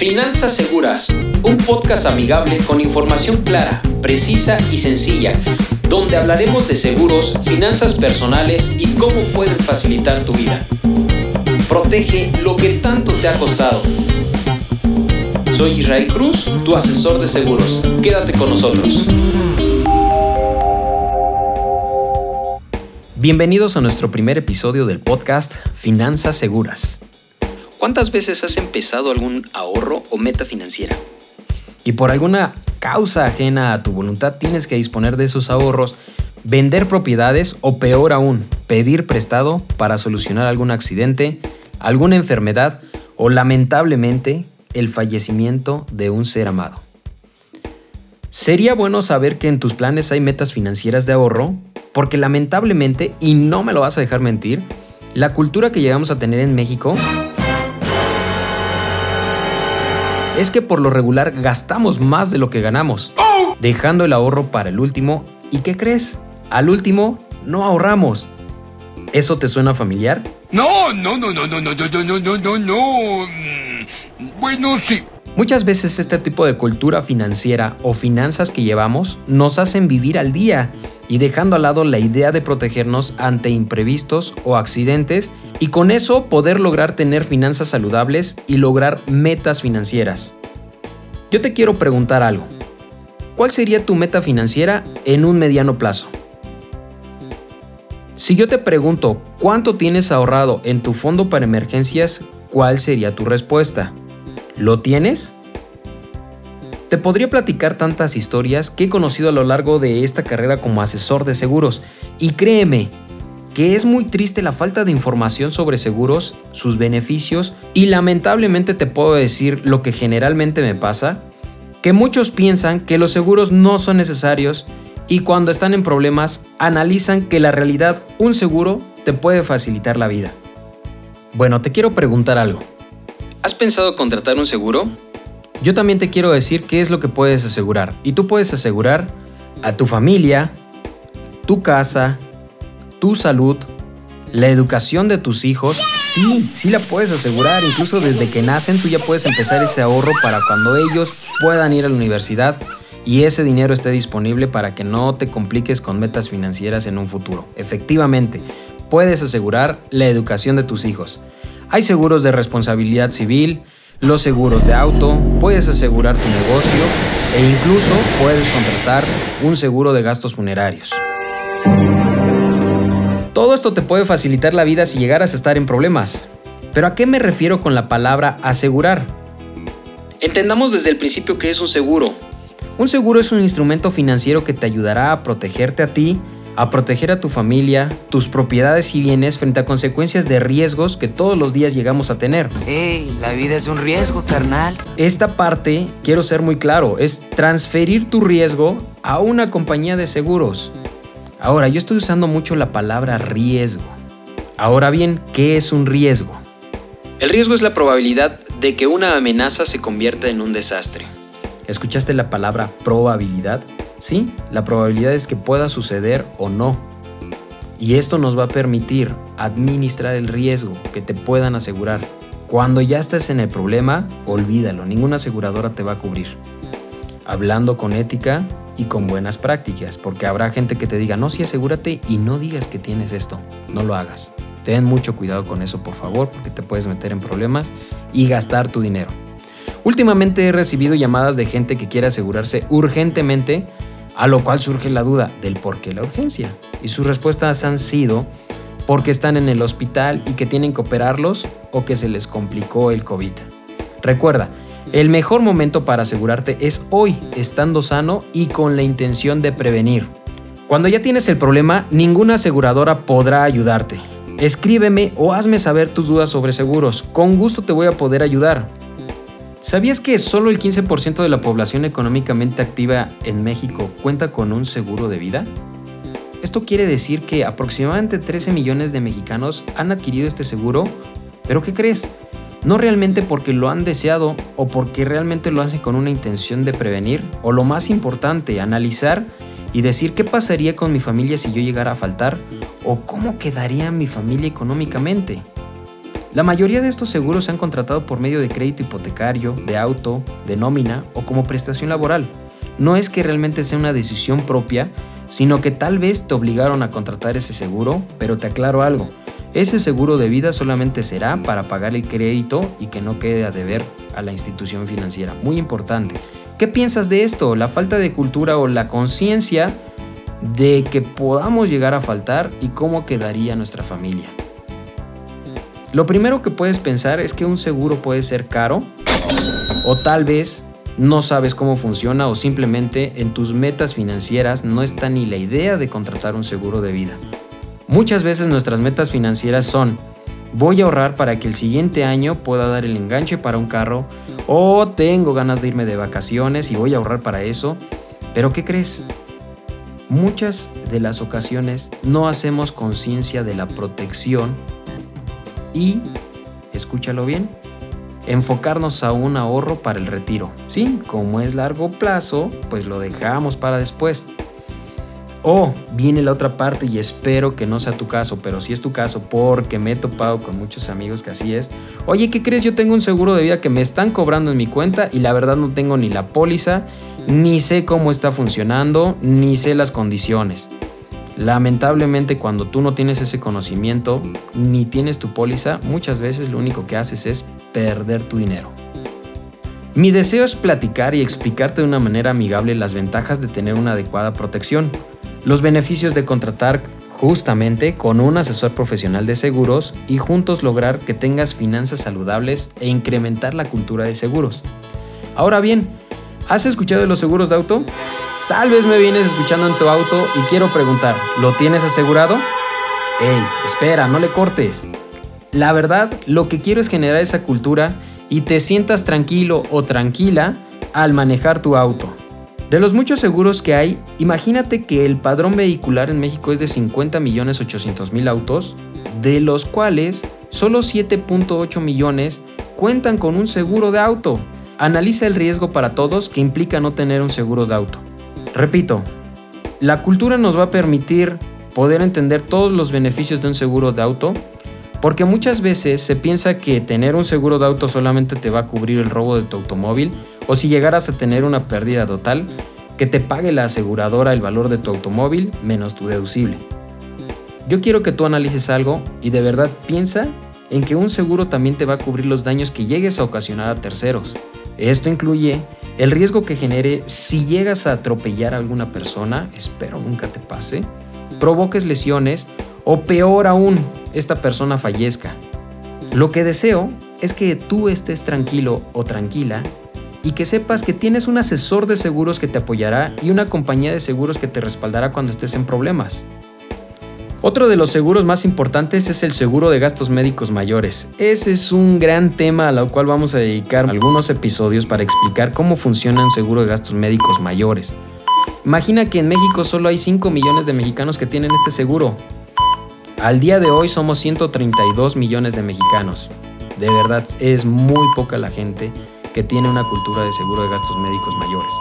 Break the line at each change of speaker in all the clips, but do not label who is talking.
Finanzas Seguras, un podcast amigable con información clara, precisa y sencilla, donde hablaremos de seguros, finanzas personales y cómo pueden facilitar tu vida. Protege lo que tanto te ha costado. Soy Israel Cruz, tu asesor de seguros. Quédate con nosotros. Bienvenidos a nuestro primer episodio del podcast Finanzas Seguras. ¿Cuántas veces has empezado algún ahorro o meta financiera? Y por alguna causa ajena a tu voluntad tienes que disponer de esos ahorros, vender propiedades o peor aún, pedir prestado para solucionar algún accidente, alguna enfermedad o lamentablemente el fallecimiento de un ser amado. Sería bueno saber que en tus planes hay metas financieras de ahorro, porque lamentablemente, y no me lo vas a dejar mentir, la cultura que llegamos a tener en México es que por lo regular gastamos más de lo que ganamos, dejando el ahorro para el último. ¿Y qué crees? Al último no ahorramos. ¿Eso te suena familiar?
No, no, no, no, no, no, no, no, no, no, no. Bueno, sí.
Muchas veces este tipo de cultura financiera o finanzas que llevamos nos hacen vivir al día y dejando al lado la idea de protegernos ante imprevistos o accidentes y con eso poder lograr tener finanzas saludables y lograr metas financieras. Yo te quiero preguntar algo. ¿Cuál sería tu meta financiera en un mediano plazo? Si yo te pregunto cuánto tienes ahorrado en tu fondo para emergencias, ¿cuál sería tu respuesta? ¿Lo tienes? Te podría platicar tantas historias que he conocido a lo largo de esta carrera como asesor de seguros y créeme que es muy triste la falta de información sobre seguros, sus beneficios y lamentablemente te puedo decir lo que generalmente me pasa, que muchos piensan que los seguros no son necesarios y cuando están en problemas analizan que la realidad un seguro te puede facilitar la vida. Bueno, te quiero preguntar algo. ¿Has pensado contratar un seguro? Yo también te quiero decir qué es lo que puedes asegurar. Y tú puedes asegurar a tu familia, tu casa, tu salud, la educación de tus hijos. Sí, sí la puedes asegurar. Incluso desde que nacen tú ya puedes empezar ese ahorro para cuando ellos puedan ir a la universidad y ese dinero esté disponible para que no te compliques con metas financieras en un futuro. Efectivamente, puedes asegurar la educación de tus hijos. Hay seguros de responsabilidad civil, los seguros de auto, puedes asegurar tu negocio e incluso puedes contratar un seguro de gastos funerarios. Todo esto te puede facilitar la vida si llegaras a estar en problemas. Pero ¿a qué me refiero con la palabra asegurar? Entendamos desde el principio que es un seguro. Un seguro es un instrumento financiero que te ayudará a protegerte a ti a proteger a tu familia, tus propiedades y bienes frente a consecuencias de riesgos que todos los días llegamos a tener.
¡Ey! La vida es un riesgo, carnal.
Esta parte, quiero ser muy claro, es transferir tu riesgo a una compañía de seguros. Ahora, yo estoy usando mucho la palabra riesgo. Ahora bien, ¿qué es un riesgo? El riesgo es la probabilidad de que una amenaza se convierta en un desastre. ¿Escuchaste la palabra probabilidad? Sí, la probabilidad es que pueda suceder o no. Y esto nos va a permitir administrar el riesgo que te puedan asegurar. Cuando ya estés en el problema, olvídalo, ninguna aseguradora te va a cubrir. Hablando con ética y con buenas prácticas, porque habrá gente que te diga, no, sí, asegúrate y no digas que tienes esto, no lo hagas. Ten mucho cuidado con eso, por favor, porque te puedes meter en problemas y gastar tu dinero. Últimamente he recibido llamadas de gente que quiere asegurarse urgentemente a lo cual surge la duda del por qué la urgencia. Y sus respuestas han sido porque están en el hospital y que tienen que operarlos o que se les complicó el COVID. Recuerda, el mejor momento para asegurarte es hoy, estando sano y con la intención de prevenir. Cuando ya tienes el problema, ninguna aseguradora podrá ayudarte. Escríbeme o hazme saber tus dudas sobre seguros. Con gusto te voy a poder ayudar. ¿Sabías que solo el 15% de la población económicamente activa en México cuenta con un seguro de vida? Esto quiere decir que aproximadamente 13 millones de mexicanos han adquirido este seguro, pero ¿qué crees? No realmente porque lo han deseado o porque realmente lo hacen con una intención de prevenir, o lo más importante, analizar y decir qué pasaría con mi familia si yo llegara a faltar, o cómo quedaría mi familia económicamente. La mayoría de estos seguros se han contratado por medio de crédito hipotecario, de auto, de nómina o como prestación laboral. No es que realmente sea una decisión propia, sino que tal vez te obligaron a contratar ese seguro, pero te aclaro algo. Ese seguro de vida solamente será para pagar el crédito y que no quede a deber a la institución financiera. Muy importante. ¿Qué piensas de esto? La falta de cultura o la conciencia de que podamos llegar a faltar y cómo quedaría nuestra familia. Lo primero que puedes pensar es que un seguro puede ser caro o tal vez no sabes cómo funciona o simplemente en tus metas financieras no está ni la idea de contratar un seguro de vida. Muchas veces nuestras metas financieras son voy a ahorrar para que el siguiente año pueda dar el enganche para un carro o tengo ganas de irme de vacaciones y voy a ahorrar para eso. Pero ¿qué crees? Muchas de las ocasiones no hacemos conciencia de la protección y, escúchalo bien, enfocarnos a un ahorro para el retiro. Sí, como es largo plazo, pues lo dejamos para después. O viene la otra parte y espero que no sea tu caso, pero si es tu caso porque me he topado con muchos amigos que así es. Oye, ¿qué crees? Yo tengo un seguro de vida que me están cobrando en mi cuenta y la verdad no tengo ni la póliza, ni sé cómo está funcionando, ni sé las condiciones. Lamentablemente cuando tú no tienes ese conocimiento ni tienes tu póliza, muchas veces lo único que haces es perder tu dinero. Mi deseo es platicar y explicarte de una manera amigable las ventajas de tener una adecuada protección, los beneficios de contratar justamente con un asesor profesional de seguros y juntos lograr que tengas finanzas saludables e incrementar la cultura de seguros. Ahora bien, ¿has escuchado de los seguros de auto? Tal vez me vienes escuchando en tu auto y quiero preguntar, ¿lo tienes asegurado? Ey, espera, no le cortes. La verdad, lo que quiero es generar esa cultura y te sientas tranquilo o tranquila al manejar tu auto. De los muchos seguros que hay, imagínate que el padrón vehicular en México es de 50 millones 800 mil autos, de los cuales solo 7.8 millones cuentan con un seguro de auto. Analiza el riesgo para todos que implica no tener un seguro de auto. Repito, la cultura nos va a permitir poder entender todos los beneficios de un seguro de auto, porque muchas veces se piensa que tener un seguro de auto solamente te va a cubrir el robo de tu automóvil, o si llegaras a tener una pérdida total, que te pague la aseguradora el valor de tu automóvil menos tu deducible. Yo quiero que tú analices algo y de verdad piensa en que un seguro también te va a cubrir los daños que llegues a ocasionar a terceros. Esto incluye el riesgo que genere si llegas a atropellar a alguna persona, espero nunca te pase, provoques lesiones o peor aún, esta persona fallezca. Lo que deseo es que tú estés tranquilo o tranquila y que sepas que tienes un asesor de seguros que te apoyará y una compañía de seguros que te respaldará cuando estés en problemas. Otro de los seguros más importantes es el seguro de gastos médicos mayores. Ese es un gran tema al cual vamos a dedicar algunos episodios para explicar cómo funciona un seguro de gastos médicos mayores. Imagina que en México solo hay 5 millones de mexicanos que tienen este seguro. Al día de hoy somos 132 millones de mexicanos. De verdad es muy poca la gente que tiene una cultura de seguro de gastos médicos mayores.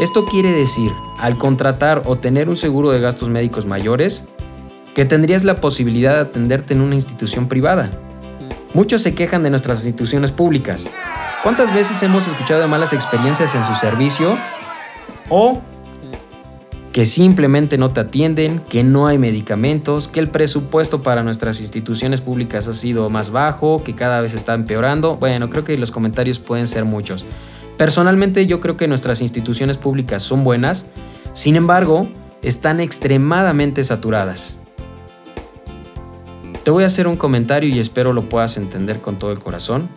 Esto quiere decir, al contratar o tener un seguro de gastos médicos mayores, que tendrías la posibilidad de atenderte en una institución privada. Muchos se quejan de nuestras instituciones públicas. ¿Cuántas veces hemos escuchado malas experiencias en su servicio? O que simplemente no te atienden, que no hay medicamentos, que el presupuesto para nuestras instituciones públicas ha sido más bajo, que cada vez está empeorando. Bueno, creo que los comentarios pueden ser muchos. Personalmente yo creo que nuestras instituciones públicas son buenas, sin embargo, están extremadamente saturadas. Te voy a hacer un comentario y espero lo puedas entender con todo el corazón.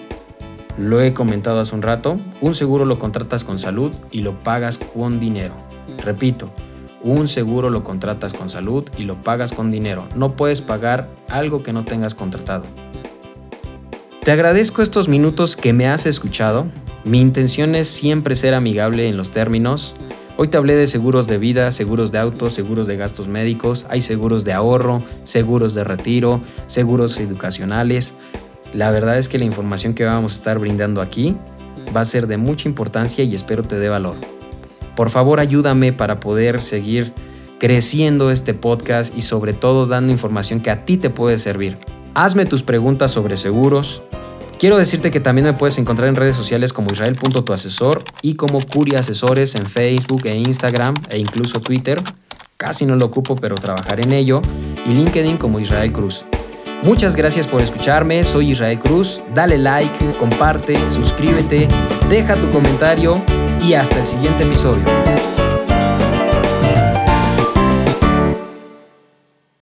Lo he comentado hace un rato, un seguro lo contratas con salud y lo pagas con dinero. Repito, un seguro lo contratas con salud y lo pagas con dinero. No puedes pagar algo que no tengas contratado. Te agradezco estos minutos que me has escuchado. Mi intención es siempre ser amigable en los términos. Hoy te hablé de seguros de vida, seguros de auto, seguros de gastos médicos, hay seguros de ahorro, seguros de retiro, seguros educacionales. La verdad es que la información que vamos a estar brindando aquí va a ser de mucha importancia y espero te dé valor. Por favor ayúdame para poder seguir creciendo este podcast y sobre todo dando información que a ti te puede servir. Hazme tus preguntas sobre seguros. Quiero decirte que también me puedes encontrar en redes sociales como israel.tuasesor y como Curia Asesores en Facebook e Instagram e incluso Twitter. Casi no lo ocupo, pero trabajaré en ello. Y LinkedIn como Israel Cruz. Muchas gracias por escucharme, soy Israel Cruz. Dale like, comparte, suscríbete, deja tu comentario y hasta el siguiente episodio.